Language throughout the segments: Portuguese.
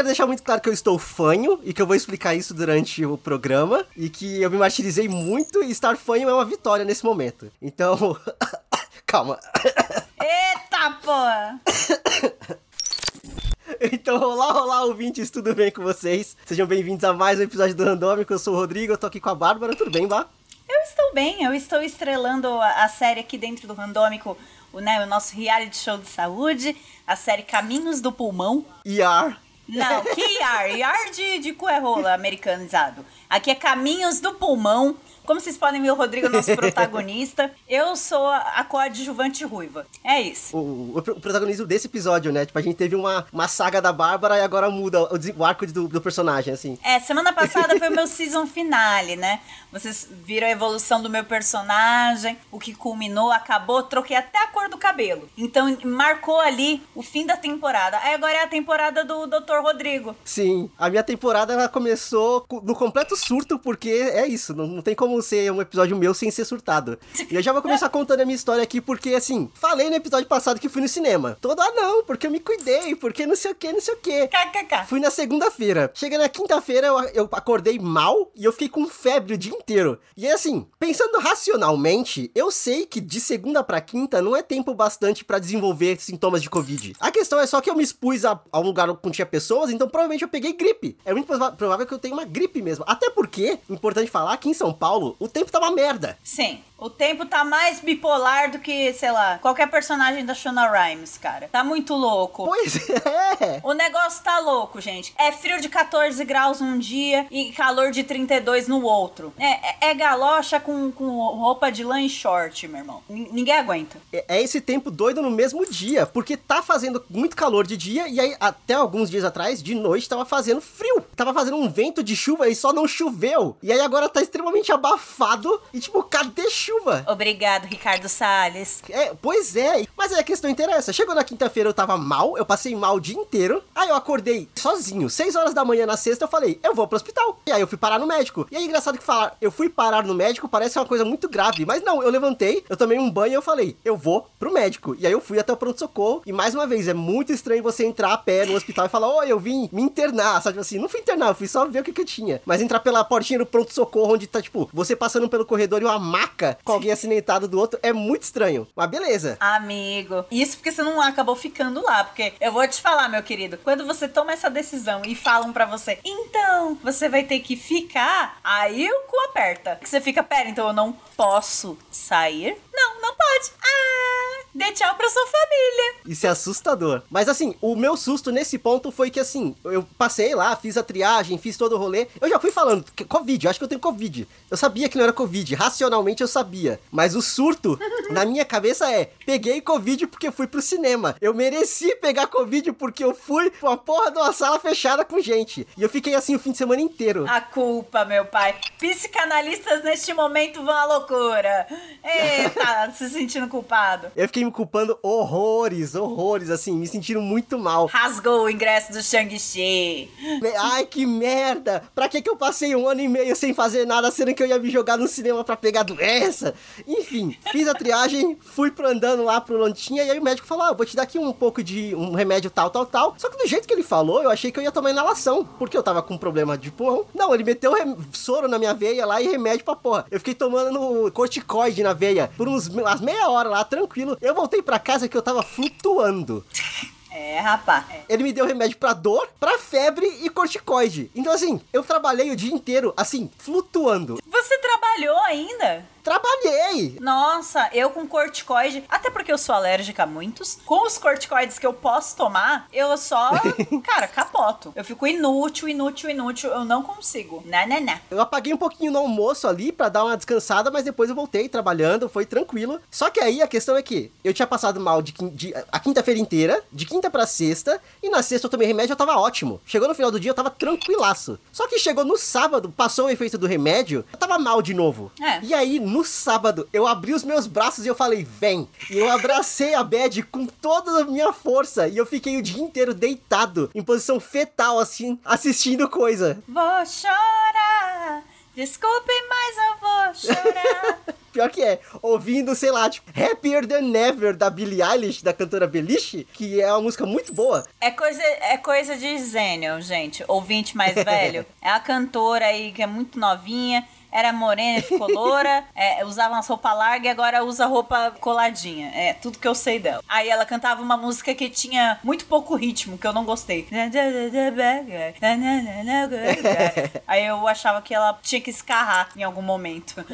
quero deixar muito claro que eu estou fanho e que eu vou explicar isso durante o programa e que eu me martirizei muito e estar fanho é uma vitória nesse momento. Então, calma. Eita, pô! Então, olá, olá, ouvintes, tudo bem com vocês? Sejam bem-vindos a mais um episódio do Randômico. Eu sou o Rodrigo, eu tô aqui com a Bárbara. Tudo bem, Bá? Eu estou bem, eu estou estrelando a, série aqui dentro do Randômico, o, né, o nosso reality show de saúde, a série Caminhos do Pulmão. ER. Não, que IAR? IAR de, de cu é rola americanizado. Aqui é Caminhos do Pulmão. Como vocês podem ver, o Rodrigo é nosso protagonista. Eu sou a coadjuvante ruiva. É isso. O, o, o protagonismo desse episódio, né? Tipo, a gente teve uma, uma saga da Bárbara e agora muda o, o arco do, do personagem, assim. É, semana passada foi o meu season finale, né? Vocês viram a evolução do meu personagem, o que culminou, acabou, troquei até a cor do cabelo. Então, marcou ali o fim da temporada. Aí agora é a temporada do Dr. Rodrigo. Sim, a minha temporada ela começou no completo surto, porque é isso, não, não tem como ser um episódio meu sem ser surtado. E eu já vou começar contando a minha história aqui, porque assim, falei no episódio passado que fui no cinema. Todo, ah não, porque eu me cuidei, porque não sei o que, não sei o que. KKK. Fui na segunda-feira. Chega na quinta-feira, eu, eu acordei mal e eu fiquei com febre o dia inteiro. E assim, pensando racionalmente, eu sei que de segunda pra quinta não é tempo bastante para desenvolver sintomas de Covid. A questão é só que eu me expus a, a um lugar onde tinha pessoas, então provavelmente eu peguei gripe. É muito provável que eu tenha uma gripe mesmo. Até porque, importante falar, aqui em São Paulo, o tempo tá uma merda. Sim. O tempo tá mais bipolar do que, sei lá, qualquer personagem da Shona Rhimes, cara. Tá muito louco. Pois é. O negócio tá louco, gente. É frio de 14 graus um dia e calor de 32 no outro. É, é, é galocha com, com roupa de lã e short, meu irmão. N ninguém aguenta. É, é esse tempo doido no mesmo dia, porque tá fazendo muito calor de dia e aí até alguns dias atrás, de noite, tava fazendo frio. Tava fazendo um vento de chuva e só não choveu. E aí agora tá extremamente abafado e tipo, cadê chuva? Chuva. Obrigado, Ricardo Salles. É, pois é. Mas aí a questão interessa. Chegou na quinta-feira, eu tava mal, eu passei mal o dia inteiro. Aí eu acordei sozinho, 6 horas da manhã na sexta, eu falei, eu vou pro hospital. E aí eu fui parar no médico. E aí, engraçado que falar, eu fui parar no médico parece uma coisa muito grave. Mas não, eu levantei, eu tomei um banho e eu falei, eu vou pro médico. E aí eu fui até o pronto-socorro. E mais uma vez, é muito estranho você entrar a pé no hospital e falar, oi, eu vim me internar. Sabe assim, não fui internar, eu fui só ver o que, que eu tinha. Mas entrar pela portinha do pronto-socorro, onde tá, tipo, você passando pelo corredor e uma maca com alguém acinentado do outro, é muito estranho. Mas beleza. Amigo, isso porque você não acabou ficando lá. Porque eu vou te falar, meu querido, quando você toma essa decisão e falam para você, então, você vai ter que ficar, aí o cu aperta. Que você fica, pera, então eu não posso sair? Não, não pode. Ah, dê tchau pra sua família. Isso é assustador. Mas assim, o meu susto nesse ponto foi que assim, eu passei lá, fiz a triagem, fiz todo o rolê. Eu já fui falando, Covid, eu acho que eu tenho Covid. Eu sabia que não era Covid, racionalmente eu sabia. Mas o surto na minha cabeça é: peguei Covid porque fui pro cinema. Eu mereci pegar Covid porque eu fui pra uma porra de uma sala fechada com gente. E eu fiquei assim o fim de semana inteiro. A culpa, meu pai. Psicanalistas neste momento vão à loucura. Eita, se sentindo culpado. Eu fiquei me culpando horrores, horrores, assim, me sentindo muito mal. Rasgou o ingresso do Shang-Chi. Ai, que merda! Pra que que eu passei um ano e meio sem fazer nada, sendo que eu ia me jogar no cinema pra pegar doença? Enfim, fiz a triagem, fui pro andando lá pro Lontinha, e aí o médico falou, ah, vou te dar aqui um pouco de um remédio tal, tal, tal. Só que do jeito que ele falou, eu achei que eu ia tomar inalação, porque eu tava com problema de pulmão. Não, ele meteu soro na minha veia lá e remédio pra porra. Eu fiquei tomando corticoide na veia por uns umas meia hora lá, tranquilo. Eu voltei pra casa que eu tava flutuando. É, rapaz. Ele me deu remédio pra dor, pra febre e corticoide. Então, assim, eu trabalhei o dia inteiro, assim, flutuando. Você trabalhou ainda? Trabalhei! Nossa, eu com corticoide, até porque eu sou alérgica a muitos, com os corticoides que eu posso tomar, eu só, cara, capoto. Eu fico inútil, inútil, inútil, eu não consigo. Né, né, né. Eu apaguei um pouquinho no almoço ali para dar uma descansada, mas depois eu voltei trabalhando, foi tranquilo. Só que aí a questão é que eu tinha passado mal de, de a quinta-feira inteira, de quinta para sexta, e na sexta eu tomei remédio, eu tava ótimo. Chegou no final do dia, eu tava tranquilaço. Só que chegou no sábado, passou o efeito do remédio, eu tava mal de novo. É. E aí, no sábado, eu abri os meus braços e eu falei, vem. E eu abracei a Bad com toda a minha força. E eu fiquei o dia inteiro deitado, em posição fetal, assim, assistindo coisa. Vou chorar. Desculpe, mas eu vou chorar. Pior que é, ouvindo, sei lá, tipo, Happier Than Ever da Billie Eilish, da cantora Beliche, que é uma música muito boa. É coisa, é coisa de Zênio, gente. Ouvinte mais velho. É a cantora aí que é muito novinha era morena, ficou loura, é, usava uma roupa larga e agora usa roupa coladinha. É tudo que eu sei dela. Aí ela cantava uma música que tinha muito pouco ritmo, que eu não gostei. Aí eu achava que ela tinha que escarrar em algum momento.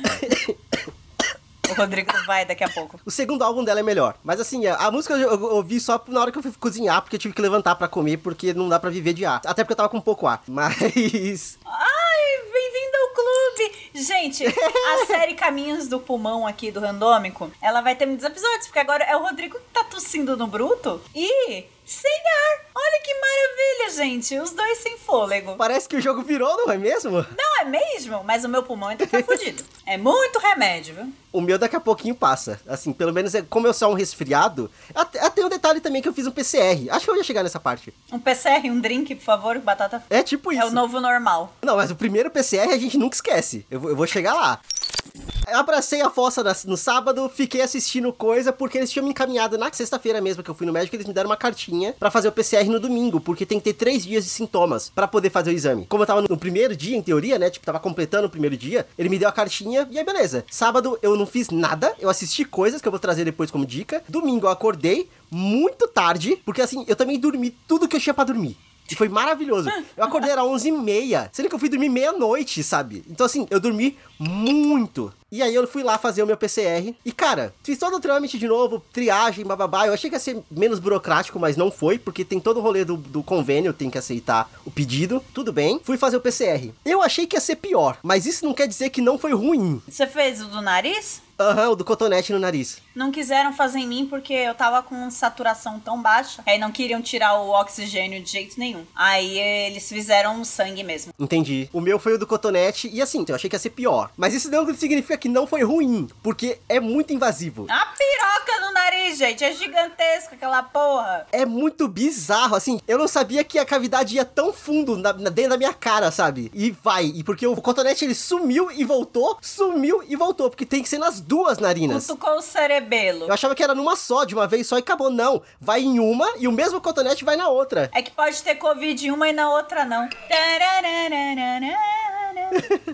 O Rodrigo vai daqui a pouco. O segundo álbum dela é melhor. Mas assim, a, a música eu ouvi só na hora que eu fui cozinhar, porque eu tive que levantar para comer, porque não dá para viver de ar. Até porque eu tava com pouco ar. Mas. Ai, bem-vindo ao clube! Gente, a série Caminhos do Pulmão aqui do Randômico, ela vai ter muitos episódios, porque agora é o Rodrigo tossindo no bruto e sem ar. Olha que maravilha, gente. Os dois sem fôlego. Parece que o jogo virou, não é mesmo? Não, é mesmo? Mas o meu pulmão ainda tá fudido. É muito remédio, viu? O meu daqui a pouquinho passa. Assim, pelo menos é, como eu sou um resfriado. Até, até um detalhe também que eu fiz um PCR. Acho que eu ia chegar nessa parte. Um PCR, um drink, por favor, batata. É tipo isso. É o novo normal. Não, mas o primeiro PCR a gente nunca esquece. Eu vou, eu vou chegar lá. Abracei a fossa no sábado, fiquei assistindo coisa, porque eles tinham me encaminhado na sexta-feira mesmo que eu fui no médico, eles me deram uma cartinha para fazer o PCR no domingo, porque tem que ter três dias de sintomas para poder fazer o exame. Como eu tava no primeiro dia, em teoria, né? Tipo, tava completando o primeiro dia, ele me deu a cartinha e aí beleza. Sábado eu não fiz nada, eu assisti coisas que eu vou trazer depois como dica. Domingo eu acordei muito tarde, porque assim, eu também dormi tudo que eu tinha para dormir. E foi maravilhoso. Eu acordei às 11h30, sendo que eu fui dormir meia-noite, sabe? Então, assim, eu dormi muito. E aí eu fui lá fazer o meu PCR. E, cara, fiz todo o trâmite de novo, triagem, bababá. Eu achei que ia ser menos burocrático, mas não foi, porque tem todo o rolê do, do convênio, tem que aceitar o pedido. Tudo bem. Fui fazer o PCR. Eu achei que ia ser pior, mas isso não quer dizer que não foi ruim. Você fez o do nariz? Aham, uhum, o do cotonete no nariz. Não quiseram fazer em mim porque eu tava com saturação tão baixa. Aí não queriam tirar o oxigênio de jeito nenhum. Aí eles fizeram sangue mesmo. Entendi. O meu foi o do cotonete e assim, eu achei que ia ser pior. Mas isso não significa que não foi ruim, porque é muito invasivo. A piroca no nariz, gente, é gigantesca aquela porra. É muito bizarro, assim. Eu não sabia que a cavidade ia tão fundo na, na, dentro da minha cara, sabe? E vai. E porque o cotonete ele sumiu e voltou, sumiu e voltou, porque tem que ser nas duas narinas. Cutucou o Eu achava que era numa só, de uma vez só e acabou. Não. Vai em uma e o mesmo cotonete vai na outra. É que pode ter Covid em uma e na outra não.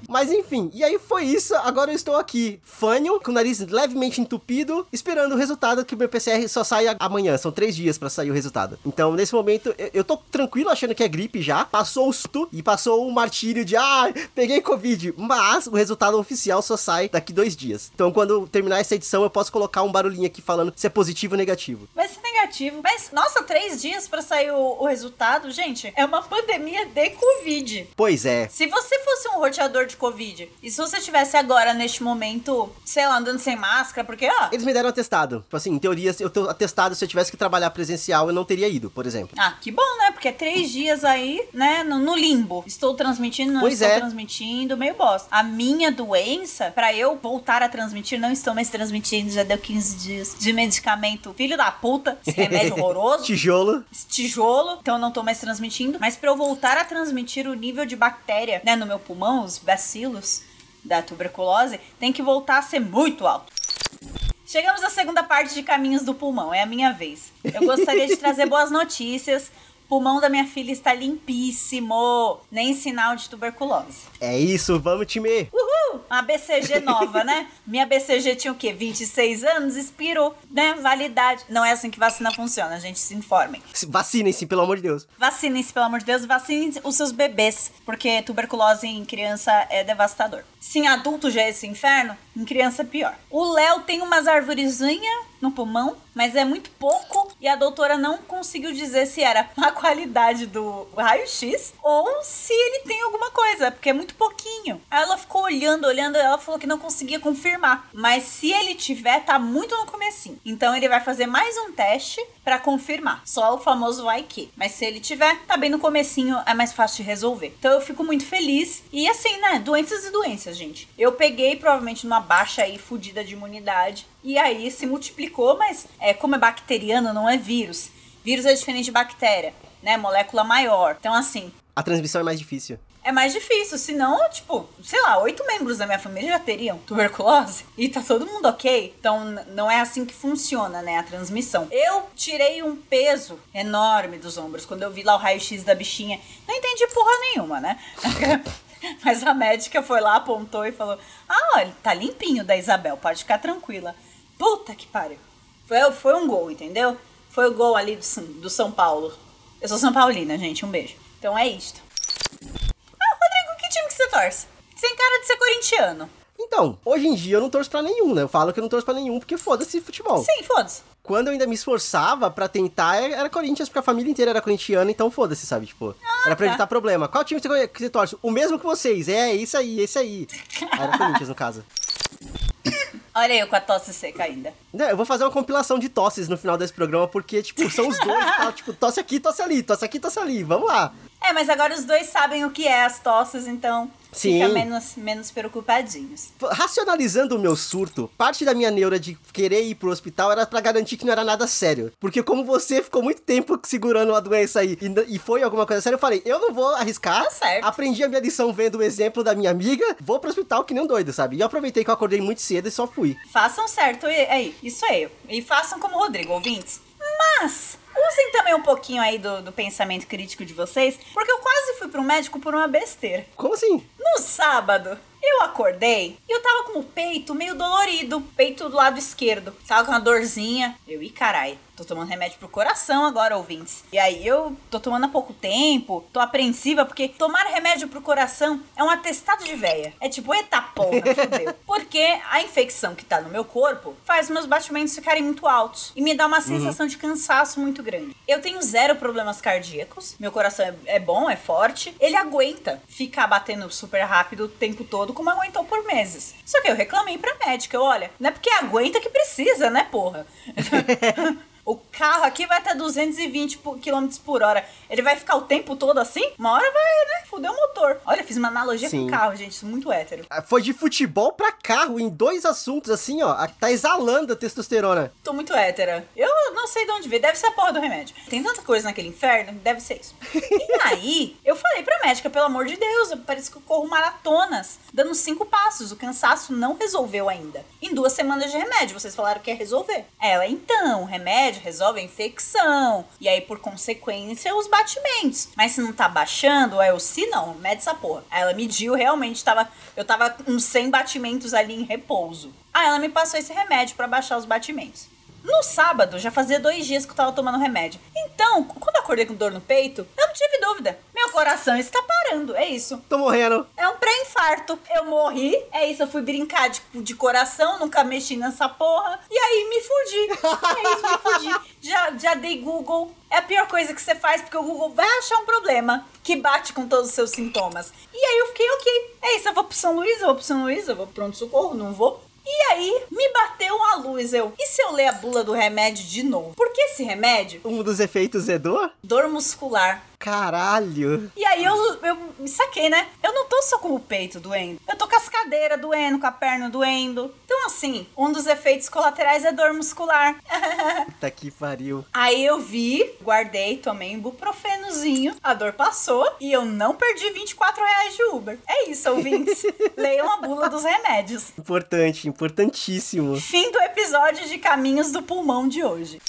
Mas enfim, e aí foi isso. Agora eu estou aqui, fanho, com o nariz levemente entupido, esperando o resultado que o meu PCR só sai amanhã. São três dias para sair o resultado. Então, nesse momento, eu tô tranquilo achando que é gripe já. Passou o susto e passou o martírio de, ah, peguei Covid. Mas o resultado oficial só sai daqui dois dias. Então, quando terminar essa edição, eu posso colocar um barulhinho aqui falando se é positivo ou negativo. Vai ser negativo. Mas, nossa, três dias para sair o, o resultado, gente, é uma pandemia de Covid. Pois é. Se você fosse um roteador de Covid. E se você estivesse agora, neste momento, sei lá, andando sem máscara, porque, ó. Eles me deram atestado. Tipo assim, em teoria, eu tô atestado, se eu tivesse que trabalhar presencial, eu não teria ido, por exemplo. Ah, que bom, né? Porque é três dias aí, né, no, no limbo. Estou transmitindo, não pois estou é. transmitindo, meio bosta. A minha doença, para eu voltar a transmitir, não estou mais transmitindo, já deu 15 dias de medicamento. Filho da puta, esse remédio horroroso. Tijolo. Esse tijolo, então eu não tô mais transmitindo. Mas para eu voltar a transmitir o nível de bactéria, né, no meu pulmão, os bacilos da tuberculose, tem que voltar a ser muito alto. Chegamos à segunda parte de Caminhos do Pulmão, é a minha vez. Eu gostaria de trazer boas notícias. O pulmão da minha filha está limpíssimo, nem sinal de tuberculose. É isso, vamos time! Uhul! Uma BCG nova, né? Minha BCG tinha o quê? 26 anos? Expirou, né? Validade. Não é assim que vacina funciona, gente, se informem. Vacinem-se, pelo amor de Deus. Vacinem-se, pelo amor de Deus, vacinem os seus bebês, porque tuberculose em criança é devastador. Se em adulto já é esse inferno, em criança é pior. O Léo tem umas arvorezinhas no pulmão, mas é muito pouco e a doutora não conseguiu dizer se era a qualidade do raio-x ou se ele tem alguma coisa, porque é muito pouquinho. Ela ficou olhando, olhando, ela falou que não conseguia confirmar. Mas se ele tiver, tá muito no comecinho. Então ele vai fazer mais um teste para confirmar. Só o famoso vai que. Mas se ele tiver, tá bem no comecinho, é mais fácil de resolver. Então eu fico muito feliz. E assim, né, doenças e doenças, gente. Eu peguei provavelmente numa baixa aí fodida de imunidade e aí se multiplicou, mas é como é bacteriano, não é vírus. Vírus é diferente de bactéria, né? Molécula maior. Então, assim. A transmissão é mais difícil. é mais difícil. Senão, tipo, sei lá, oito membros da minha família já teriam tuberculose e tá todo mundo ok. Então não é assim que funciona, né, a transmissão. Eu tirei um peso enorme dos ombros quando eu vi lá o raio-x da bichinha. Não entendi porra nenhuma, né? Mas a médica foi lá, apontou e falou: Ah, olha, tá limpinho da Isabel, pode ficar tranquila. Puta que pariu. Foi, foi um gol, entendeu? Foi o gol ali do, do São Paulo. Eu sou São Paulina, gente, um beijo. Então é isto. Ah, Rodrigo, que time que você torce? Tem cara de ser corintiano. Então, hoje em dia eu não torço pra nenhum, né? Eu falo que eu não torço pra nenhum porque foda-se futebol. Sim, foda-se. Quando eu ainda me esforçava pra tentar, era Corinthians, porque a família inteira era corintiana, então foda-se, sabe? Tipo, ah, era pra tá. evitar problema. Qual time você, que você torce? O mesmo que vocês. É, é isso aí, esse aí. Era Corinthians, no caso. Olha eu com a tosse seca ainda. Eu vou fazer uma compilação de tosses no final desse programa, porque, tipo, são os dois, tá? Tipo, tosse aqui, tosse ali, tosse aqui, tosse ali. Vamos lá. É, mas agora os dois sabem o que é as tosses, então Sim. fica menos, menos preocupadinhos. Racionalizando o meu surto, parte da minha neura de querer ir pro hospital era para garantir que não era nada sério. Porque como você ficou muito tempo segurando a doença aí e, e foi alguma coisa séria, eu falei, eu não vou arriscar. Tá certo. Aprendi a minha lição vendo o exemplo da minha amiga, vou pro hospital que nem um doido, sabe? E eu aproveitei que eu acordei muito cedo e só fui. Façam certo aí, isso aí. E façam como o Rodrigo, ouvintes. Mas usem também um pouquinho aí do, do pensamento crítico de vocês, porque eu quase fui pro médico por uma besteira. Como assim? No sábado, eu acordei e eu tava com o peito meio dolorido, peito do lado esquerdo. Tava com uma dorzinha. Eu, e carai, tô tomando remédio pro coração agora, ouvintes. E aí eu tô tomando há pouco tempo, tô apreensiva, porque tomar remédio pro coração é um atestado de véia. É tipo, eita porra, fodeu. Porque a infecção que tá no meu corpo faz meus batimentos ficarem muito altos e me dá uma uhum. sensação uhum. de cansaço muito grande. Eu tenho zero problemas cardíacos, meu coração é, é bom, é forte, ele aguenta ficar batendo super rápido o tempo todo, como aguentou por meses. Só que eu reclamei pra médica, olha, não é porque aguenta que precisa, né, porra? O carro aqui vai até 220 km por hora. Ele vai ficar o tempo todo assim? Uma hora vai, né? Fuder o motor. Olha, fiz uma analogia Sim. com carro, gente. Isso é muito hétero. Ah, foi de futebol pra carro em dois assuntos, assim, ó. Tá exalando a testosterona. Tô muito hétera. Eu não sei de onde veio. Deve ser a porra do remédio. Tem tanta coisa naquele inferno, deve ser isso. E aí, eu falei pra médica, pelo amor de Deus, parece que eu corro maratonas, dando cinco passos. O cansaço não resolveu ainda. Em duas semanas de remédio, vocês falaram que ia resolver. Ela, então, remédio remédio resolve a infecção. E aí, por consequência, os batimentos. Mas se não tá baixando, aí eu, se não, mede essa porra. Aí ela mediu, realmente tava. Eu tava uns 100 batimentos ali em repouso. Aí ela me passou esse remédio para baixar os batimentos. No sábado, já fazia dois dias que eu tava tomando remédio. Então, quando eu acordei com dor no peito, eu não tive dúvida. Meu coração está parando, é isso. Tô morrendo. É um pré-infarto. Eu morri, é isso. Eu fui brincar de, de coração, nunca mexi nessa porra. E aí me fudi. É isso, me fudi. Já, já dei Google. É a pior coisa que você faz, porque o Google vai achar um problema que bate com todos os seus sintomas. E aí eu fiquei, ok. É isso, eu vou pro São Luís, eu vou pro São Luís, eu vou pro pronto-socorro, não vou. E aí, me bateu uma luz, eu. E se eu ler a bula do remédio de novo? Porque esse remédio. Um dos efeitos é dor? Dor muscular. Caralho! E aí eu, eu me saquei, né? Eu não tô só com o peito doendo. Eu tô cadeiras doendo, com a perna doendo. Então, assim, um dos efeitos colaterais é dor muscular. Puta que pariu. Aí eu vi, guardei, tomei um buprofenozinho, a dor passou e eu não perdi 24 reais de Uber. É isso, ouvintes. Leiam a bula dos remédios. Importante, importantíssimo. Fim do episódio de Caminhos do Pulmão de hoje.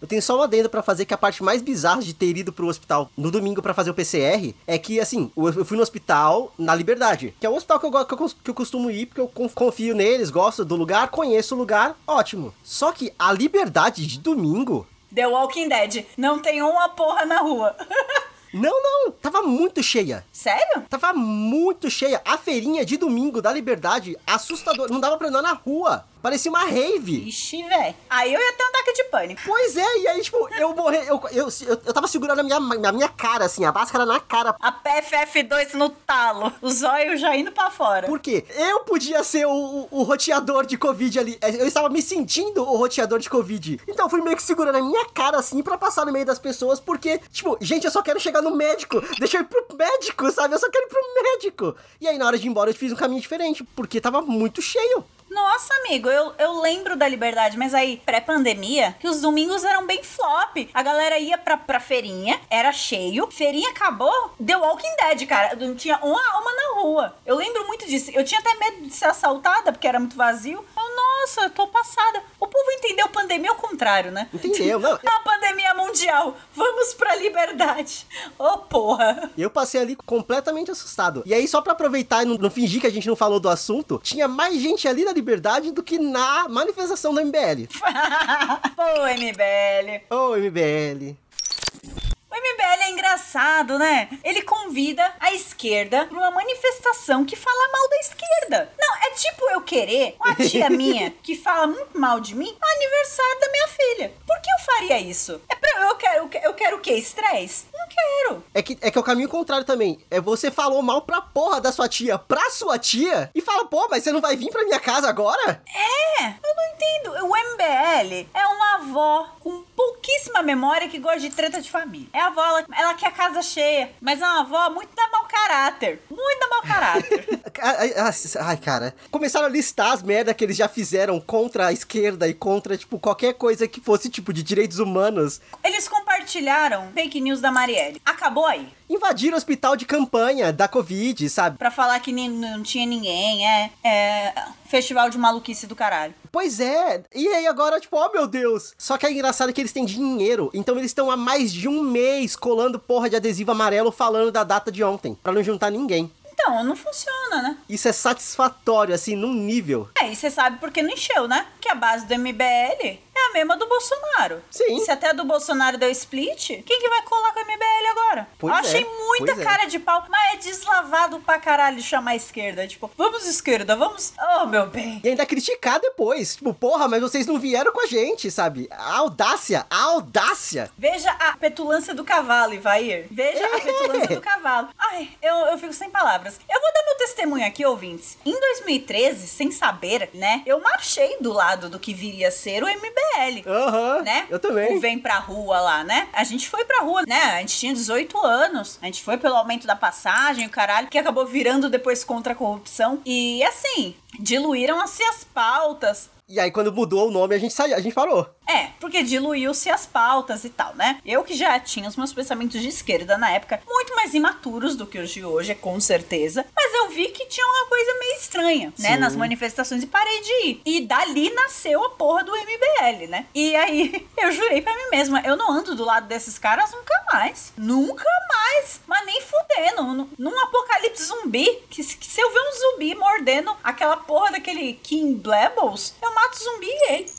Eu tenho só uma adendo para fazer que a parte mais bizarra de ter ido pro hospital no domingo para fazer o PCR é que, assim, eu fui no hospital na Liberdade, que é um hospital que eu, que eu, que eu costumo ir porque eu confio neles, gosto do lugar, conheço o lugar, ótimo. Só que a Liberdade de domingo. The Walking Dead. Não tem uma porra na rua. Não, não, tava muito cheia. Sério? Tava muito cheia. A feirinha de domingo da Liberdade, assustador. Não dava pra andar na rua. Parecia uma rave. Ixi, velho. Aí eu ia ter um ataque de pânico. Pois é, e aí, tipo, eu morri. Eu, eu, eu, eu tava segurando a minha, a minha cara, assim, a máscara na cara. A PFF2 no talo. Os olhos já indo pra fora. Por quê? Eu podia ser o, o, o, roteador de Covid ali. Eu estava me sentindo o roteador de Covid. Então eu fui meio que segurando a minha cara, assim, pra passar no meio das pessoas, porque, tipo, gente, eu só quero chegar no médico. Deixa eu ir pro médico, sabe? Eu só quero ir pro médico. E aí, na hora de ir embora, eu fiz um caminho diferente, porque tava muito cheio. Nossa, amigo, eu, eu lembro da Liberdade, mas aí, pré-pandemia, que os domingos eram bem flop. A galera ia pra, pra feirinha, era cheio, feirinha acabou, deu Walking Dead, cara. Não tinha uma alma na rua. Eu lembro muito disso. Eu tinha até medo de ser assaltada, porque era muito vazio. Nossa, eu tô passada. O povo entendeu pandemia ao contrário, né? Entendeu, não. É uma pandemia mundial. Vamos pra liberdade. Ô, oh, porra. Eu passei ali completamente assustado. E aí, só pra aproveitar e não, não fingir que a gente não falou do assunto, tinha mais gente ali na liberdade do que na manifestação do MBL. Ô, MBL. Ô, MBL. O MBL é engraçado, né? Ele convida a esquerda pra uma manifestação que fala mal da esquerda. Não, é tipo eu querer uma tia minha que fala muito mal de mim no aniversário da minha filha. Por que eu faria isso? É pra, eu quero eu quero o quê? Estresse? Não quero. É que, é que é o caminho contrário também. É você falou mal pra porra da sua tia, pra sua tia, e fala, pô, mas você não vai vir pra minha casa agora? É, eu não entendo. O MBL é uma avó com pouquíssima memória que gosta de treta de família. É a avó, ela, ela quer a casa cheia, mas é uma avó muito da mau caráter. Muito da mau caráter. ai, cara. Começaram a listar as merdas que eles já fizeram contra a esquerda e contra, tipo, qualquer coisa que fosse, tipo, de direitos humanos. Eles compartilharam fake news da Marielle. Acabou aí invadiram o hospital de campanha da Covid, sabe? Pra falar que não tinha ninguém, é, é. Festival de maluquice do caralho. Pois é. E aí agora, tipo, oh meu Deus. Só que é engraçado que eles têm dinheiro. Então eles estão há mais de um mês colando porra de adesivo amarelo falando da data de ontem. para não juntar ninguém. Então, não funciona, né? Isso é satisfatório, assim, num nível. É, e você sabe por que não encheu, né? Que a base do MBL é a mesma do Bolsonaro. Sim. Se até a do Bolsonaro deu split, quem que vai colar com o MBL agora? Pois Eu achei é, muita é. cara de pau, mas é deslavado pra caralho chamar a esquerda. Tipo, vamos esquerda, vamos. Oh, meu bem. E ainda criticar depois. Tipo, porra, mas vocês não vieram com a gente, sabe? A audácia, a audácia. Veja a petulância do cavalo, Ivair. Veja a petulância do cavalo. Ai, eu, eu fico sem palavras. Eu vou dar meu testemunho aqui, ouvintes. Em 2013, sem saber, né, eu marchei do lado do que viria a ser o MBL. Aham. Né? Eu também. O Vem pra rua lá, né? A gente foi pra rua, né? A gente tinha 18 anos. A gente foi pelo aumento da passagem, o caralho, que acabou virando depois contra a corrupção. E assim, diluíram-se as pautas. E aí, quando mudou o nome, a gente saiu, a gente parou. É, porque diluiu-se as pautas e tal, né? Eu que já tinha os meus pensamentos de esquerda na época, muito mais imaturos do que os de hoje, com certeza. Mas eu vi que tinha uma coisa meio estranha, né? Sim. Nas manifestações e parei de ir. E dali nasceu a porra do MBL, né? E aí eu jurei pra mim mesma, eu não ando do lado desses caras nunca mais. Nunca mais. Mas nem fudendo. Num, num apocalipse zumbi, que, se- que se eu ver um zumbi mordendo aquela porra daquele King Blebbles, eu mato zumbi e ele.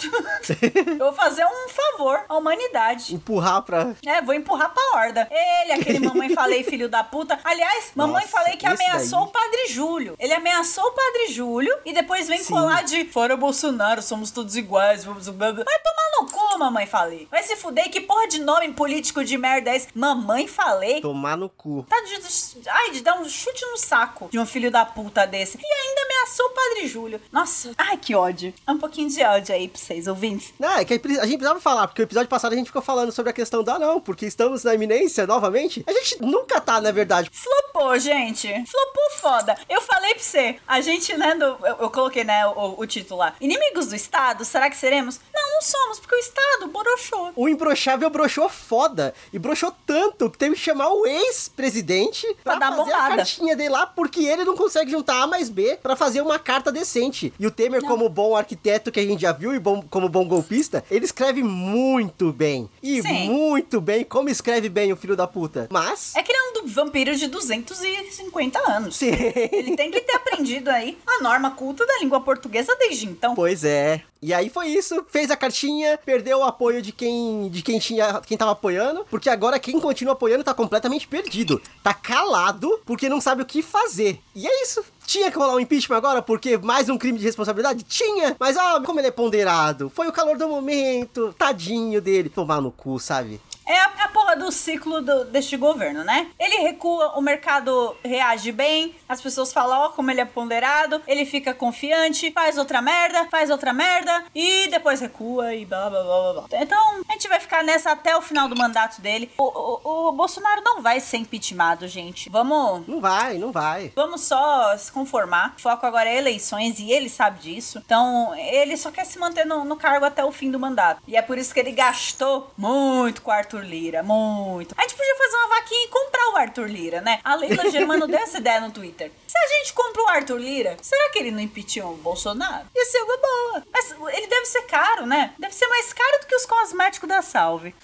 eu vou fazer um favor à humanidade. Empurrar pra. É, vou empurrar pra horda. Ele, aquele mamãe falei, filho da puta. Aliás, mamãe Nossa, falei que ameaçou daí. o Padre Júlio. Ele ameaçou o Padre Júlio e depois vem Sim. colar de fora Bolsonaro, somos todos iguais. Vamos... Vai tomar no cu, mamãe falei. Vai se fuder, que porra de nome político de merda é esse? Mamãe falei. Tomar no cu. Tá de, de- ai, de dar um chute no saco de um filho da puta desse. E ainda ameaçou o Padre Júlio. Nossa, ai que ódio. É um pouquinho de ódio aí pra vocês, ouvintes. Não, é que a gente precisava falar, porque o episódio passado a gente ficou falando sobre a questão da não, porque estamos na iminência novamente. A gente nunca tá, na verdade. Flopou, gente. Flopou foda. Eu falei pra você, a gente, né, do- eu, eu coloquei, né, o, o título lá. Inimigos do Estado, será que seremos? Não, não somos, porque o Estado borochou. O imbrochável broxou foda. E broxou tanto que teve que chamar o ex-presidente Pra pra, dar fazer a bombada. cartinha dele lá, porque ele não consegue juntar A mais B pra fazer uma carta decente. E o Temer, como bom arquiteto que a gente já viu e bom, como bom golpista, ele escreve muito bem. E Sim. muito bem, como escreve bem o filho da puta. Mas. É que ele é um vampiro de 250 anos. Sim. Ele tem que ter aprendido aí a norma culta da língua portuguesa desde então. Pois é. E aí foi isso, fez a cartinha, perdeu o apoio de quem de quem tinha, quem tava apoiando, porque agora quem continua apoiando tá completamente perdido. Tá calado porque não sabe o que fazer. E é isso. Tinha que rolar um impeachment agora porque mais um crime de responsabilidade? Tinha, mas ó, como ele é ponderado. Foi o calor do momento, tadinho dele, tomar no cu, sabe? É a, a porra do ciclo do- deste governo, né? Ele recua, o mercado reage bem, as pessoas falam, ó, como ele é ponderado, ele fica confiante, faz outra merda, faz outra merda, e depois recua e blá blá blá blá blá. Então, a gente vai ficar nessa até o final do mandato dele. O, o- o Bolsonaro não vai ser impeachmentado, gente. Vamos. Não vai, não vai. Vamos só se conformar. O foco agora é eleições e ele sabe disso. Então, ele só quer se manter no, no cargo até o fim do mandato. E é por isso que ele gastou muito com o Arthur Lira. Muito. A gente podia fazer uma vaquinha e comprar o Arthur Lira, né? A Leila Germano deu essa ideia no Twitter. Se a gente compra o Arthur Lira, será que ele não impeachou o Bolsonaro? Ia ser uma boa. Mas ele deve ser caro, né? Deve ser mais caro do que os cosméticos da Salve.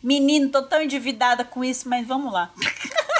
Menino, tô tão endividada com isso, mas vamos lá.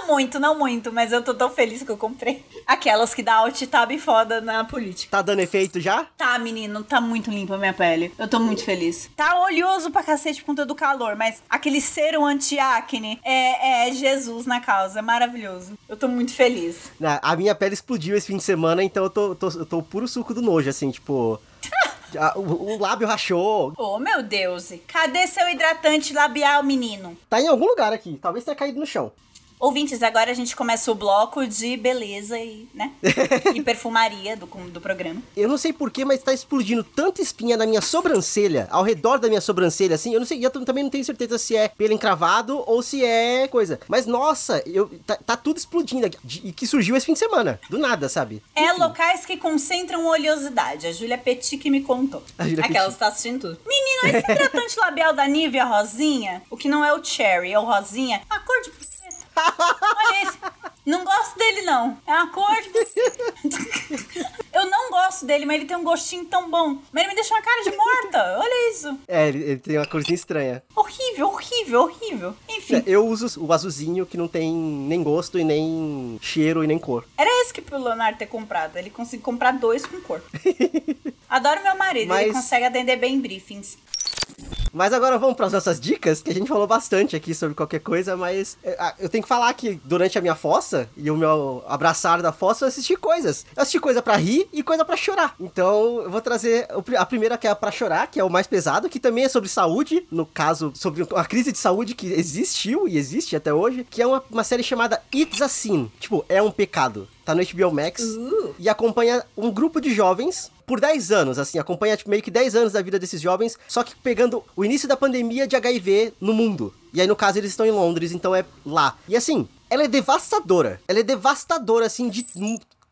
Não muito, não muito, mas eu tô tão feliz que eu comprei. Aquelas que dá alt tab foda na política. Tá dando efeito já? Tá, menino, tá muito limpa a minha pele. Eu tô muito feliz. Tá oleoso pra cacete por conta do calor, mas aquele serum anti-acne é, é Jesus na causa. É maravilhoso. Eu tô muito feliz. A minha pele explodiu esse fim de semana, então eu tô, tô, eu tô puro suco do nojo, assim, tipo. o, o, lábio rachou. Oh, meu Deus. Cadê seu hidratante labial, menino? Tá em algum lugar aqui. Talvez tenha caído no chão. Ouvintes, agora a gente começa o bloco de beleza e, né? e perfumaria do, do programa. Eu não sei porquê, mas tá explodindo tanta espinha na minha sobrancelha, ao redor da minha sobrancelha, assim. Eu não sei, eu também não tenho certeza se é pelo encravado ou se é coisa. Mas nossa, eu, tá, tá tudo explodindo aqui. E que surgiu esse fim de semana. Do nada, sabe? É Enfim. locais que concentram oleosidade. A Júlia Petit que me contou. A Júlia Aquela está assistindo tudo. Menino, esse hidratante labial da Nivea rosinha, o que não é o cherry, é o rosinha, a cor de Olha esse. Não gosto dele, não. É uma cor Eu não gosto dele, mas ele tem um gostinho tão bom. Mas ele me deixa uma cara de morta. Olha isso. É, ele, ele tem uma corzinha estranha. Horrível, horrível, horrível. Enfim. É, eu uso o azulzinho que não tem nem gosto e nem cheiro e nem cor. Era esse que pro Leonardo ter comprado. Ele conseguiu comprar dois com cor. Adoro meu marido, mas... ele consegue atender bem briefings. Mas agora vamos para as nossas dicas, que a gente falou bastante aqui sobre qualquer coisa, mas é, eu tenho que falar que durante a minha fossa e o meu abraçar da fossa, eu assisti coisas. Eu assisti coisa para rir e coisa para chorar. Então eu vou trazer a primeira que é para chorar, que é o mais pesado, que também é sobre saúde, no caso, sobre a crise de saúde que existiu e existe até hoje, que é uma, uma série chamada It's a Sin. Tipo, é um pecado tá no HBO Max uh. e acompanha um grupo de jovens por 10 anos, assim, acompanha tipo, meio que 10 anos da vida desses jovens, só que pegando o início da pandemia de HIV no mundo. E aí, no caso, eles estão em Londres, então é lá. E assim, ela é devastadora. Ela é devastadora, assim, de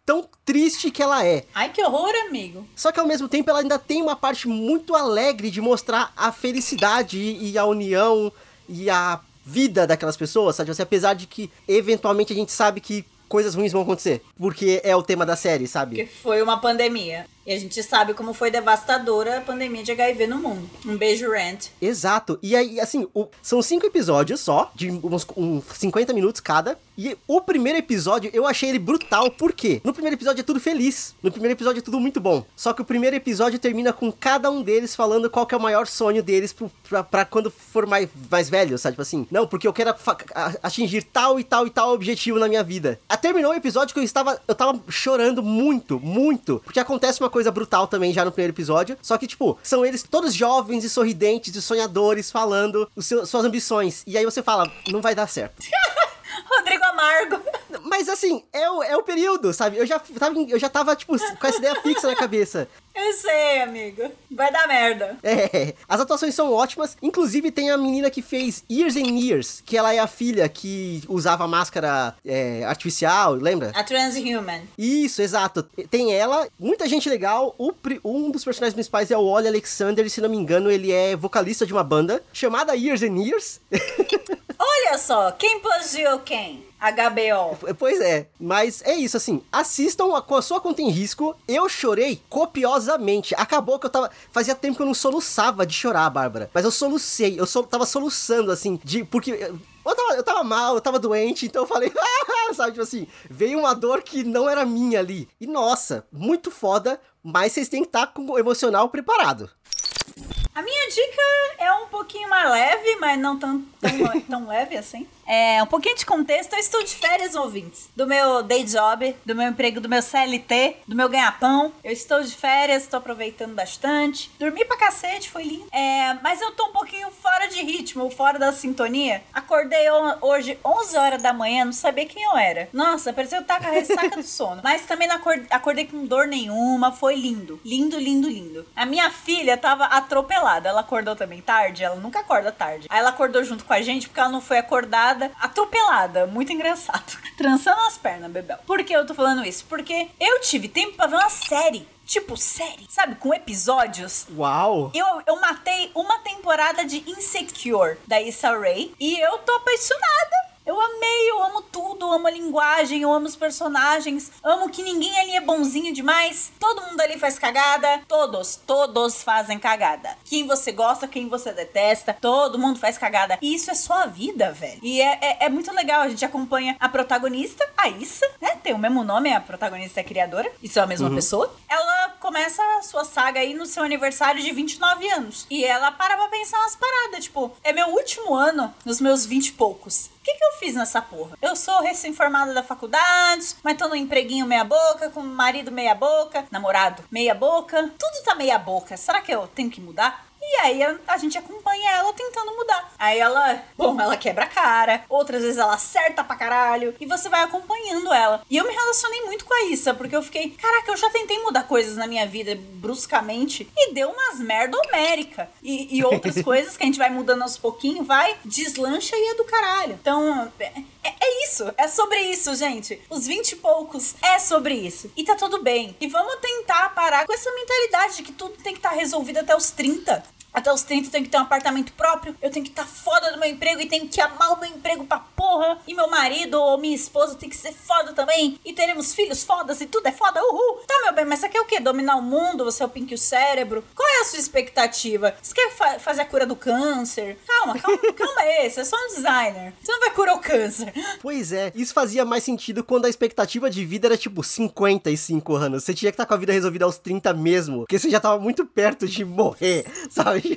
tão triste que ela é. Ai, que horror, amigo. Só que ao mesmo tempo ela ainda tem uma parte muito alegre de mostrar a felicidade e a união e a vida daquelas pessoas, sabe? Assim, apesar de que eventualmente a gente sabe que coisas ruins vão acontecer. Porque é o tema da série, sabe? Que foi uma pandemia. E a gente sabe como foi devastadora a pandemia de HIV no mundo. Um beijo, Rant. Exato. E aí, assim, o, são cinco episódios só, de uns, uns 50 minutos cada. E o primeiro episódio, eu achei ele brutal. Por quê? No primeiro episódio é tudo feliz. No primeiro episódio é tudo muito bom. Só que o primeiro episódio termina com cada um deles falando qual que é o maior sonho deles pro, pra, pra quando for mais, mais velho, sabe? Tipo assim, não, porque eu quero atingir tal e tal e tal objetivo na minha vida. A terminou o episódio que eu estava, eu tava chorando muito, muito. Porque acontece uma coisa coisa brutal também já no primeiro episódio. Só que, tipo, são eles todos jovens e sorridentes e sonhadores falando os seus, suas ambições. E aí você fala, não vai dar certo. Rodrigo Amargo. Mas assim, é o, é o período, sabe? Eu já, tava, eu já tava, tipo, com essa ideia fixa na cabeça. Eu sei, amigo. Vai dar merda. É, as atuações são ótimas. Inclusive, tem a menina que fez Years and Years, que ela é a filha que usava máscara é, artificial, lembra? A Transhuman. Isso, exato. Tem ela, muita gente legal. O, um dos personagens principais é o Ollie Alexander, e se não me engano, ele é vocalista de uma banda chamada Years and Years. Olha só, quem plagiou quem? HBO. Pois é, mas é isso, assim, assistam com a sua conta em risco. Eu chorei copiosamente. Acabou que eu tava. Fazia tempo que eu não soluçava de chorar, Bárbara. Mas eu solucei, eu sol, tava soluçando, assim, de. Porque. Eu tava, eu tava mal, eu tava doente, então eu falei, sabe, tipo assim, veio uma dor que não era minha ali. E nossa, muito foda, mas vocês têm que estar tá com o emocional preparado. A minha dica é um pouquinho mais leve, mas não tão, tão, tão leve assim. É, um pouquinho de contexto, eu estou de férias, ouvintes. Do meu day job, do meu emprego, do meu CLT, do meu ganha-pão. Eu estou de férias, estou aproveitando bastante. Dormi pra cacete, foi lindo. É, mas eu tô um pouquinho fora de ritmo, fora da sintonia. Acordei hoje, 11 horas da manhã, não sabia quem eu era. Nossa, parecia eu estar com a ressaca do sono. Mas também não acordei, acordei com dor nenhuma, foi lindo. Lindo, lindo, lindo. A minha filha tava atropelada. Ela acordou também tarde, ela nunca acorda tarde. Aí ela acordou junto com a gente porque ela não foi acordada escada, atropelada. Muito engraçado. Trançando as pernas, Bebel. Por que eu tô falando isso? Porque eu tive tempo pra ver uma série. Tipo, série, sabe? Com episódios. Uau! Eu, eu matei uma temporada de Insecure da Issa Rae e eu tô apaixonada. Eu amei, eu amo tudo, amo a linguagem, eu amo os personagens, amo que ninguém ali é bonzinho demais. Todo mundo ali faz cagada, todos, todos fazem cagada. Quem você gosta, quem você detesta, todo mundo faz cagada. E isso é só a vida, velho. E é, é, é muito legal, a gente acompanha a protagonista, a Issa, né? Tem o mesmo nome, a protagonista é a criadora, isso é a mesma pessoa. Ela começa a sua saga aí no seu aniversário de 29 anos. E ela para pra pensar umas paradas, tipo, é meu último ano nos meus 20 e poucos. O que, que eu fiz nessa porra? Eu sou recém-formada da faculdade, mas tô no empreguinho meia boca, com marido meia boca, namorado meia boca, tudo tá meia boca. Será que eu tenho que mudar? E aí a, a, gente acompanha ela tentando mudar. Aí ela, bom, ela quebra a cara, outras vezes ela acerta pra caralho, e você vai acompanhando ela. E eu me relacionei muito com a Issa, porque eu fiquei, caraca, eu já tentei mudar coisas na minha vida bruscamente e deu umas merda homérica. E, e outras coisas que a gente vai mudando aos pouquinhos, vai, deslancha e é do caralho. Então, é, é, é isso, é sobre isso, gente. Os 20 e poucos é sobre isso. E tá tudo bem. E vamos tentar parar com essa mentalidade de que tudo tem que estar tá resolvido até os 30. Até os 30 eu tenho que ter um apartamento próprio, eu tenho que estar tá foda no meu emprego e tenho que amar o meu emprego pra porra. E meu marido ou minha esposa tem que ser foda também. E teremos filhos fodas e tudo é foda, uhul. Tá, meu bem, mas você quer o quê? Dominar o mundo? Você é o pink o cérebro? Qual é a sua expectativa? Você quer fa fazer a cura do câncer? Calma, calma, calma aí, você é só um designer. Você não vai curar o câncer. Pois é, isso fazia mais sentido quando a expectativa de vida era tipo 55 anos. Você tinha que estar tá com a vida resolvida aos 30 mesmo, porque você já tava muito perto de morrer, sabe?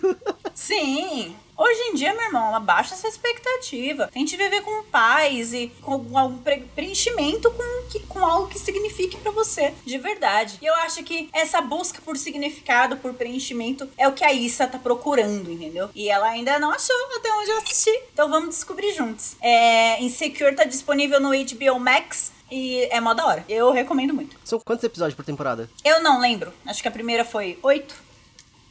Sim. Hoje em dia, meu irmão, abaixa essa expectativa. Tente viver com paz e com algum preenchimento com, com algo que signifique para você, de verdade. E eu acho que essa busca por significado, por preenchimento, é o que a Issa tá procurando, entendeu? E ela ainda não achou até onde eu assisti. Então vamos descobrir juntos. É, Insecure tá disponível no HBO Max. E é mó da hora. Eu recomendo muito. São quantos episódios por temporada? Eu não lembro. Acho que a primeira foi oito.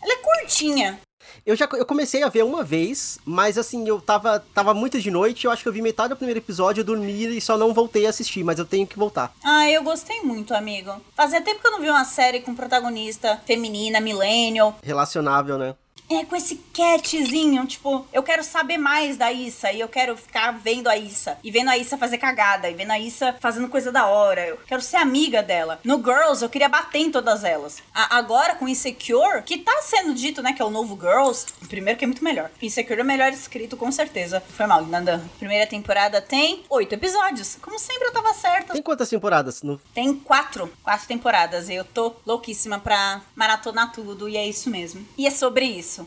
Ela é curtinha. Eu já eu comecei a ver uma vez, mas assim, eu tava, tava muito de noite, eu acho que eu vi metade do primeiro episódio, eu dormi e só não voltei a assistir, mas eu tenho que voltar. Ah, eu gostei muito, amigo. Fazia tempo que eu não vi uma série com protagonista feminina, millennial. Relacionável, né? É, com esse catzinho, tipo, eu quero saber mais da Issa e eu quero ficar vendo a Issa e vendo a Issa fazer cagada e vendo a Issa fazendo coisa da hora. Eu quero ser amiga dela. No Girls, eu queria bater em todas elas. A, agora com Insecure, que tá sendo dito, né, que é o novo Girls, primeiro que é muito melhor. Insecure é melhor escrito, com certeza. Foi mal, Nanda. Primeira temporada tem oito episódios. Como sempre, eu tava certa. Tem quantas temporadas? No... Tem quatro. Quatro temporadas. E eu tô louquíssima pra maratonar tudo. E é isso mesmo. E é sobre isso.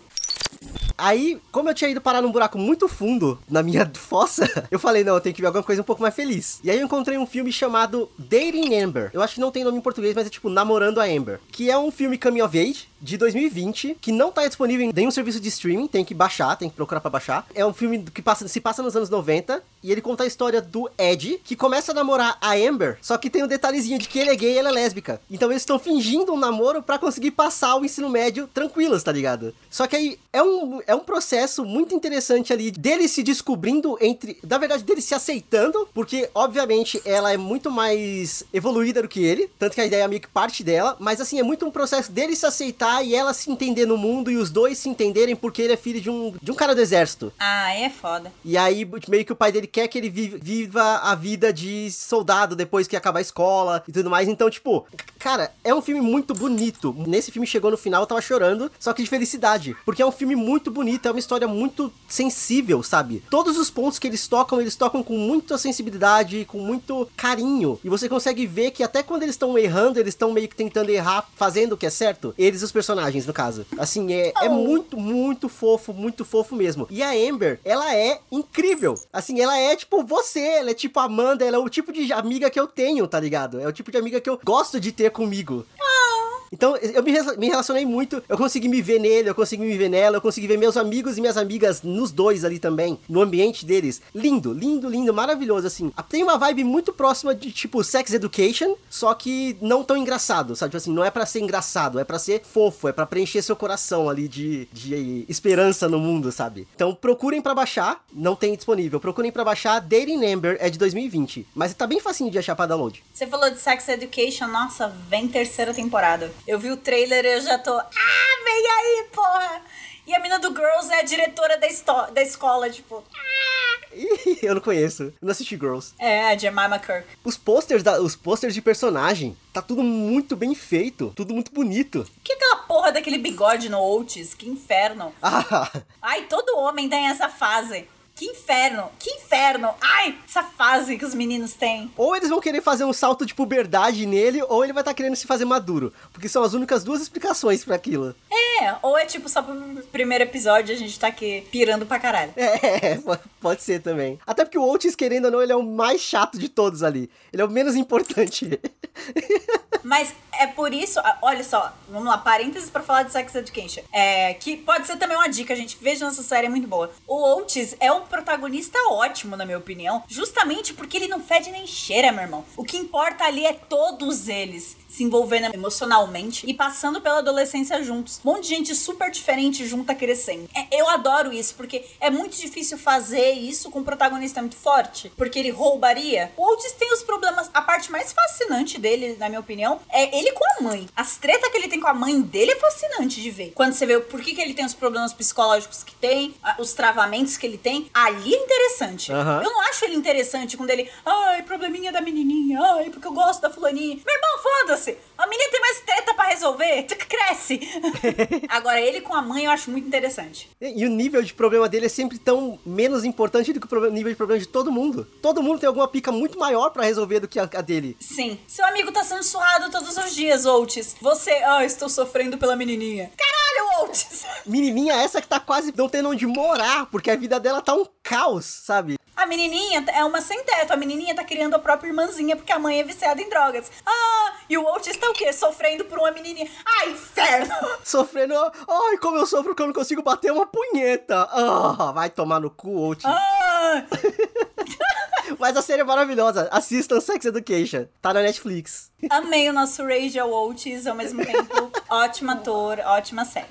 Aí, como eu tinha ido parar num buraco muito fundo na minha fossa, eu falei, não, eu tenho que ver alguma coisa um pouco mais feliz. E aí eu encontrei um filme chamado Dating Amber. Eu acho que não tem nome em português, mas é tipo Namorando a Amber. Que é um filme coming of age, de 2020, que não tá disponível em nenhum serviço de streaming, tem que baixar, tem que procurar para baixar. É um filme que passa, se passa nos anos 90 e ele conta a história do Ed, que começa a namorar a Amber, só que tem um detalhezinho de que ele é gay e ela é lésbica. Então eles estão fingindo um namoro para conseguir passar o ensino médio tranquilos, tá ligado? Só que aí é um, é um processo muito interessante ali dele se descobrindo entre, na verdade, dele se aceitando, porque obviamente ela é muito mais evoluída do que ele, tanto que a ideia é meio que parte dela, mas assim, é muito um processo dele se aceitar e ela se entender no mundo e os dois se entenderem porque ele é filho de um, de um cara do exército. Ah, é foda. E aí, meio que o pai dele quer que ele viva a vida de soldado depois que acabar a escola e tudo mais. Então, tipo, cara, é um filme muito bonito. Nesse filme chegou no final, eu tava chorando, só que de felicidade. Porque é um filme muito bonito, é uma história muito sensível, sabe? Todos os pontos que eles tocam, eles tocam com muita sensibilidade, com muito carinho. E você consegue ver que até quando eles estão errando, eles estão meio que tentando errar, fazendo o que é certo. Eles, os personagens, no caso. Assim, é, é oh. é muito, muito fofo, muito fofo mesmo. E a Amber, ela é incrível. Assim, ela é tipo você, ela é tipo Amanda, ela é o tipo de amiga que eu tenho, tá ligado? É o tipo de amiga que eu gosto de ter comigo. Oh. Então eu me, relacionei muito, eu consegui me ver nele, eu consegui me ver nela, eu consegui ver meus amigos e minhas amigas nos dois ali também, no ambiente deles. Lindo, lindo, lindo, maravilhoso, assim. Tem uma vibe muito próxima de tipo Sex Education, só que não tão engraçado, sabe? Tipo assim, não é para ser engraçado, é para ser fofo, é para preencher seu coração ali de, de esperança no mundo, sabe? Então procurem para baixar, não tem disponível. Procurem para baixar, Dating Amber é de 2020, mas tá bem facinho de achar para download. Você falou de Sex Education, nossa, vem terceira temporada. Eu vi o trailer e eu já tô, ah, vem aí, porra! E a mina do Girls é a diretora da, da escola, tipo. eu não conheço. Eu não assisti Girls. É, a Jemima Kirk. Os posters, da, os posters de personagem, tá tudo muito bem feito. Tudo muito bonito. Que aquela porra daquele bigode no Oates? Que inferno. Ah. Ai, todo homem tem essa fase. Que inferno! Que inferno! Ai, essa fase que os meninos têm. Ou eles vão querer fazer um salto de puberdade nele, ou ele vai estar tá querendo se fazer maduro. Porque são as únicas duas explicações para aquilo. É, ou é tipo só pro primeiro episódio a gente tá aqui pirando pra caralho. É, pode ser também. Até porque o Otis, querendo ou não, ele é o mais chato de todos ali. Ele é o menos importante. Mas é por isso, olha só, vamos lá, parênteses para falar de Sex Education. É, que pode ser também uma dica, gente. Veja essa série, é muito boa. O Otis é um protagonista ótimo, na minha opinião, justamente porque ele não fede nem cheira, meu irmão. O que importa ali é todos eles se envolvendo emocionalmente e passando pela adolescência juntos. Um monte de gente super diferente junta crescendo. É, eu adoro isso, porque é muito difícil fazer isso com um protagonista muito forte, porque ele roubaria. O Otis tem os problemas. A parte mais fascinante dele, na minha opinião, é ele com a mãe. As tretas que ele tem com a mãe dele é fascinante de ver. Quando você vê por que, que ele tem os problemas psicológicos que tem, os travamentos que ele tem, ali é interessante. Uhum. Eu não acho ele interessante quando ele, ai, probleminha da menininha, ai, porque eu gosto da fulaninha. Meu irmão, foda-se. A menina tem mais treta para resolver. Cresce. Agora, ele com a mãe eu acho muito interessante. E, e, o nível de problema dele é sempre tão menos importante do que o nível de problema de todo mundo. Todo mundo tem alguma pica muito maior para resolver do que a, a, dele. Sim. Seu amigo tá sendo surrado todos os dias, Otis. Você, ah, estou sofrendo pela menininha. Caralho, Otis. Menininha essa que tá quase não tendo onde morar, porque a vida dela tá um caos, sabe? A menininha é uma sem teto. A menininha tá criando a própria irmãzinha porque a mãe é viciada em drogas. Ah, e o Otis tá o quê? Sofrendo por uma menininha. Ai, inferno! Sofrendo. Ai, como eu sofro que eu não consigo bater uma punheta. Ah, vai tomar no cu, Otis. Ah. Mas a série é maravilhosa. Assistam Sex Education. Tá na Netflix. Amei o nosso Rachel Otis, ao mesmo tempo, ótimo ator, ótima série.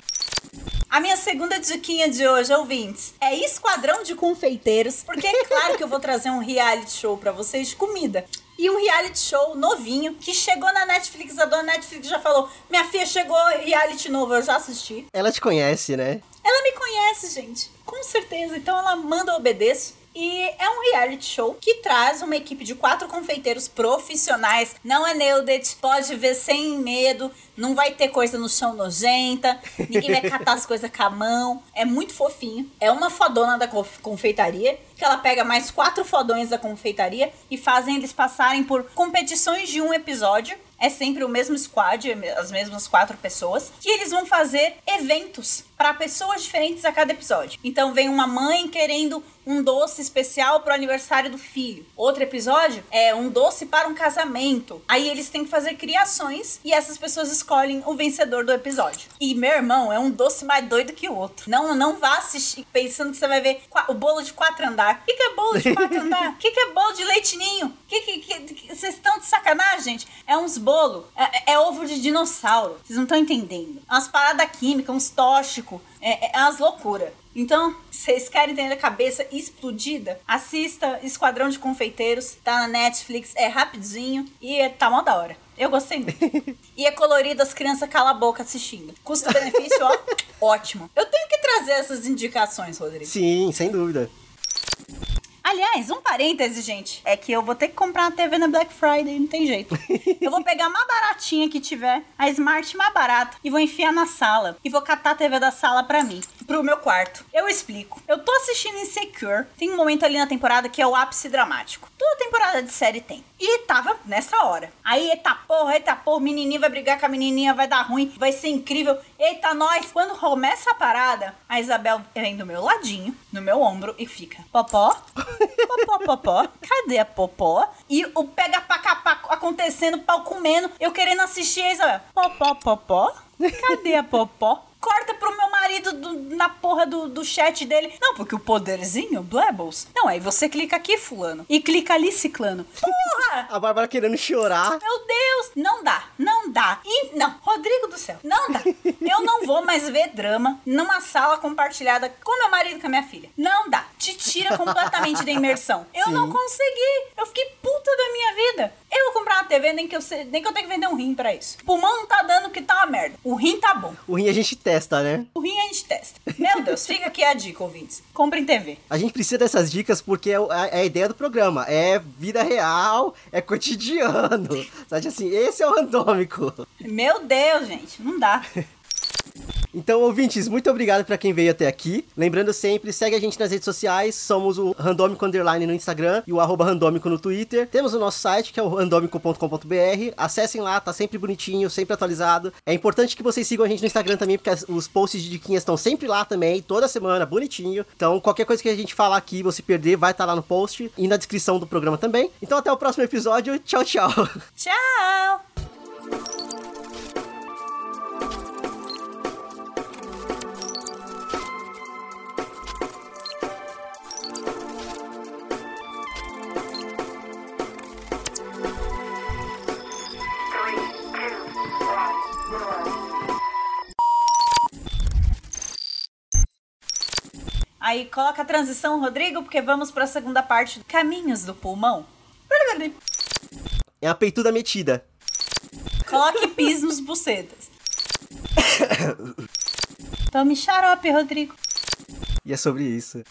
A minha segunda diquinha de hoje, ouvintes, é Esquadrão de Confeiteiros, porque é claro que eu vou trazer um reality show para vocês de comida. E um reality show novinho que chegou na Netflix. A dona Netflix já falou: Minha filha chegou reality novo, eu já assisti. Ela te conhece, né? Ela me conhece, gente. Com certeza. Então ela manda obedeço. E é um reality show que traz uma equipe de quatro confeiteiros profissionais. Não é Neudet, pode ver sem medo, não vai ter coisa no chão nojenta, ninguém vai catar as coisas com a mão. É muito fofinho. É uma fodona da confeitaria, que ela pega mais quatro fodões da confeitaria e fazem eles passarem por competições de um episódio é sempre o mesmo squad, as mesmas quatro pessoas, que eles vão fazer eventos para pessoas diferentes a cada episódio. Então vem uma mãe querendo um doce especial para o aniversário do filho. Outro episódio é um doce para um casamento. Aí eles têm que fazer criações e essas pessoas escolhem o vencedor do episódio. E meu irmão é um doce mais doido que o outro. Não, não vá assistir pensando que você vai ver o bolo de quatro andar. O que, que é bolo de quatro andar? O que, que é bolo de leitinho? O que que, que, vocês estão de sacanagem, gente? É uns bolo, é, é ovo de dinossauro. Vocês não estão entendendo. Umas paradas químicas, uns tóxicos. É, é umas loucuras. Então, vocês querem ter a cabeça explodida? Assista Esquadrão de Confeiteiros, tá na Netflix, é rapidinho e tá mó da hora. Eu gostei muito. e é colorido, as crianças calam a boca assistindo. Custo-benefício, ó, ótimo. Eu tenho que trazer essas indicações, Rodrigo. Sim, sem dúvida. Aliás, um parêntese, gente, é que eu vou ter que comprar uma TV na Black Friday, não tem jeito. eu vou pegar a mais baratinha que tiver, a Smart mais barata, e vou enfiar na sala. E vou catar a TV da sala pra mim. pro meu quarto. Eu explico. Eu tô assistindo Insecure. Tem um momento ali na temporada que é o ápice dramático. Toda temporada de série tem. E tava nessa hora. Aí, eita porra, eita porra, o menininho vai brigar com a menininha, vai dar ruim, vai ser incrível. Eita, nós. Quando começa a parada, a Isabel vem do meu ladinho, no meu ombro e fica: Popó, popó, popó, cadê a popó? E o pega pra cá acontecendo, pau comendo, eu querendo assistir a Isabel: Popó, popó, cadê a popó? Corta pro meu marido do, na porra do, do chat dele. Não, porque o poderzinho, Blebbles. Não, aí você clica aqui, fulano. E clica ali, ciclano. Porra! A Bárbara querendo chorar. Meu Deus! Não dá, não dá. E, não, Rodrigo do céu, não dá. Eu não vou mais ver drama numa sala compartilhada com meu marido e com a minha filha. Não dá. Te tira completamente da imersão. Eu Sim. não consegui. Eu fiquei puta da minha vida. Eu vou comprar uma TV, nem que eu, nem que eu tenha que vender um rim pra isso. O pulmão não tá dando que tá uma merda. O rim tá bom. O rim a gente testa, né? O rim a gente testa. Meu Deus, fica aqui a dica, ouvintes. Comprem TV. A gente precisa dessas dicas porque é, é a ideia do programa. É vida real, é cotidiano. Sabe assim, esse é o randômico. Meu Deus, gente, não dá. Então, ouvintes, muito obrigado para quem veio até aqui. Lembrando sempre, segue a gente nas redes sociais, somos o Randômico Underline no Instagram e o arroba Randômico no Twitter. Temos o nosso site, que é o randômico.com.br. Acessem lá, tá sempre bonitinho, sempre atualizado. É importante que vocês sigam a gente no Instagram também, porque os posts de diquinhas estão sempre lá também, toda semana, bonitinho. Então, qualquer coisa que a gente falar aqui, você perder, vai estar tá lá no post e na descrição do programa também. Então, até o próximo episódio. Tchau, tchau. Tchau! Aí coloca a transição, Rodrigo, porque vamos para a segunda parte. Caminhos do pulmão. É a peituda metida. Coloque pis nos bucetas. Tome xarope, Rodrigo. E é sobre isso.